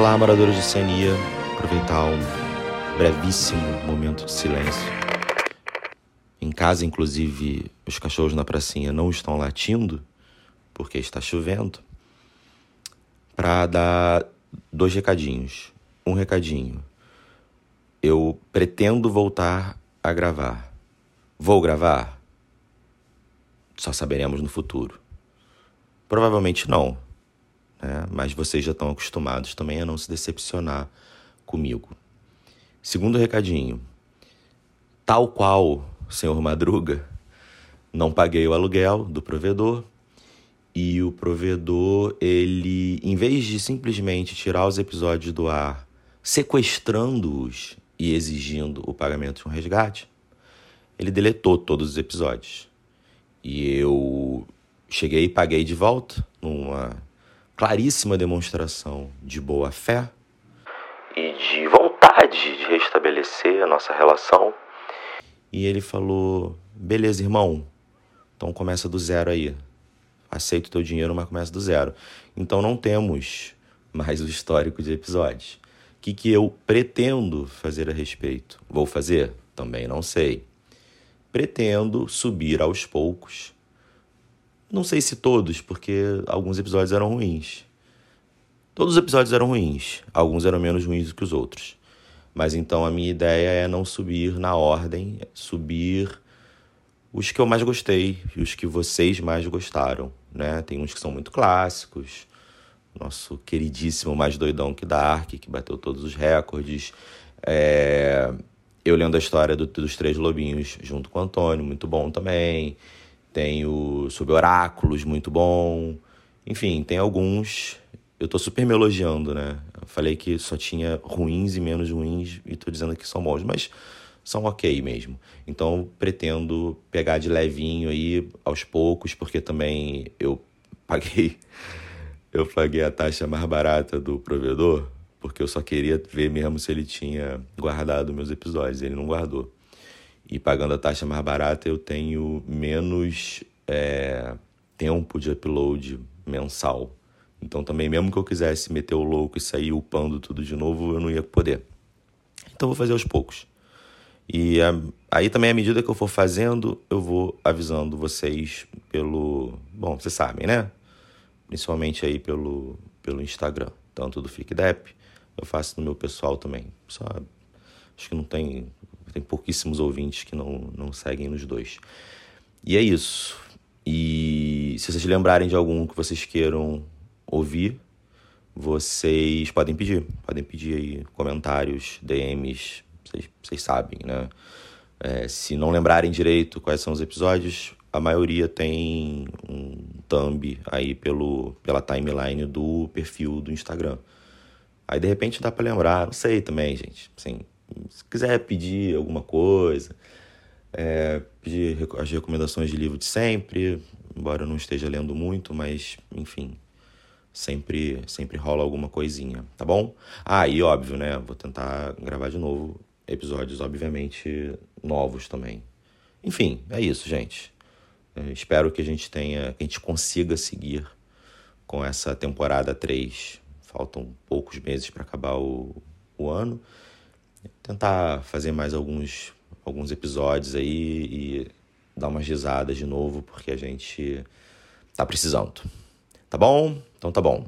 Olá, moradores de Oceania. Aproveitar um brevíssimo momento de silêncio. Em casa, inclusive, os cachorros na pracinha não estão latindo porque está chovendo. Para dar dois recadinhos. Um recadinho. Eu pretendo voltar a gravar. Vou gravar? Só saberemos no futuro. Provavelmente não, né? mas vocês já estão acostumados também a não se decepcionar comigo. Segundo recadinho, tal qual senhor Madruga, não paguei o aluguel do provedor e o provedor, ele, em vez de simplesmente tirar os episódios do ar, sequestrando-os e exigindo o pagamento de um resgate, ele deletou todos os episódios. E eu cheguei e paguei de volta, numa claríssima demonstração de boa fé e de vontade de restabelecer a nossa relação. E ele falou: beleza, irmão, então começa do zero aí. Aceito o teu dinheiro, mas começa do zero. Então não temos mais o histórico de episódios. O que, que eu pretendo fazer a respeito? Vou fazer? Também não sei. Pretendo subir aos poucos não sei se todos, porque alguns episódios eram ruins. Todos os episódios eram ruins, alguns eram menos ruins do que os outros. Mas então a minha ideia é não subir na ordem, subir os que eu mais gostei e os que vocês mais gostaram, né? Tem uns que são muito clássicos, nosso queridíssimo Mais Doidão que Dark, que bateu todos os recordes. É... Eu lendo a história do, dos Três Lobinhos junto com o Antônio, muito bom também. Tem o sobre oráculos, muito bom. Enfim, tem alguns. Eu tô super me elogiando, né? Eu falei que só tinha ruins e menos ruins e tô dizendo que são bons, mas são ok mesmo. Então pretendo pegar de levinho aí aos poucos, porque também eu paguei eu paguei a taxa mais barata do provedor, porque eu só queria ver mesmo se ele tinha guardado meus episódios, ele não guardou e pagando a taxa mais barata eu tenho menos é, tempo de upload mensal. Então também, mesmo que eu quisesse meter o louco e sair upando tudo de novo, eu não ia poder. Então vou fazer aos poucos. E a, aí também, à medida que eu for fazendo, eu vou avisando vocês pelo. Bom, vocês sabem, né? Principalmente aí pelo, pelo Instagram, tanto do FICDEP, eu faço no meu pessoal também. Só acho que não tem tem pouquíssimos ouvintes que não, não seguem nos dois. E é isso. E se vocês lembrarem de algum que vocês queiram ouvir, vocês podem pedir. Podem pedir aí comentários, DMs, vocês, sabem, né? É, se não lembrarem direito quais são os episódios, a maioria tem um thumb aí pelo, pela timeline do perfil do Instagram. Aí de repente dá para lembrar, não sei também, gente. Sim, se quiser pedir alguma coisa, é, pedir as recomendações de livro de sempre, embora eu não esteja lendo muito, mas enfim, sempre sempre rola alguma coisinha, tá bom? Ah, e óbvio, né? Vou tentar gravar de novo episódios, obviamente, novos também. Enfim, é isso, gente. Eu espero que a gente tenha, que a gente consiga seguir com essa temporada 3. Faltam poucos meses para acabar o, o ano tentar fazer mais alguns, alguns episódios aí e dar umas risadas de novo, porque a gente tá precisando. Tá bom? Então tá bom.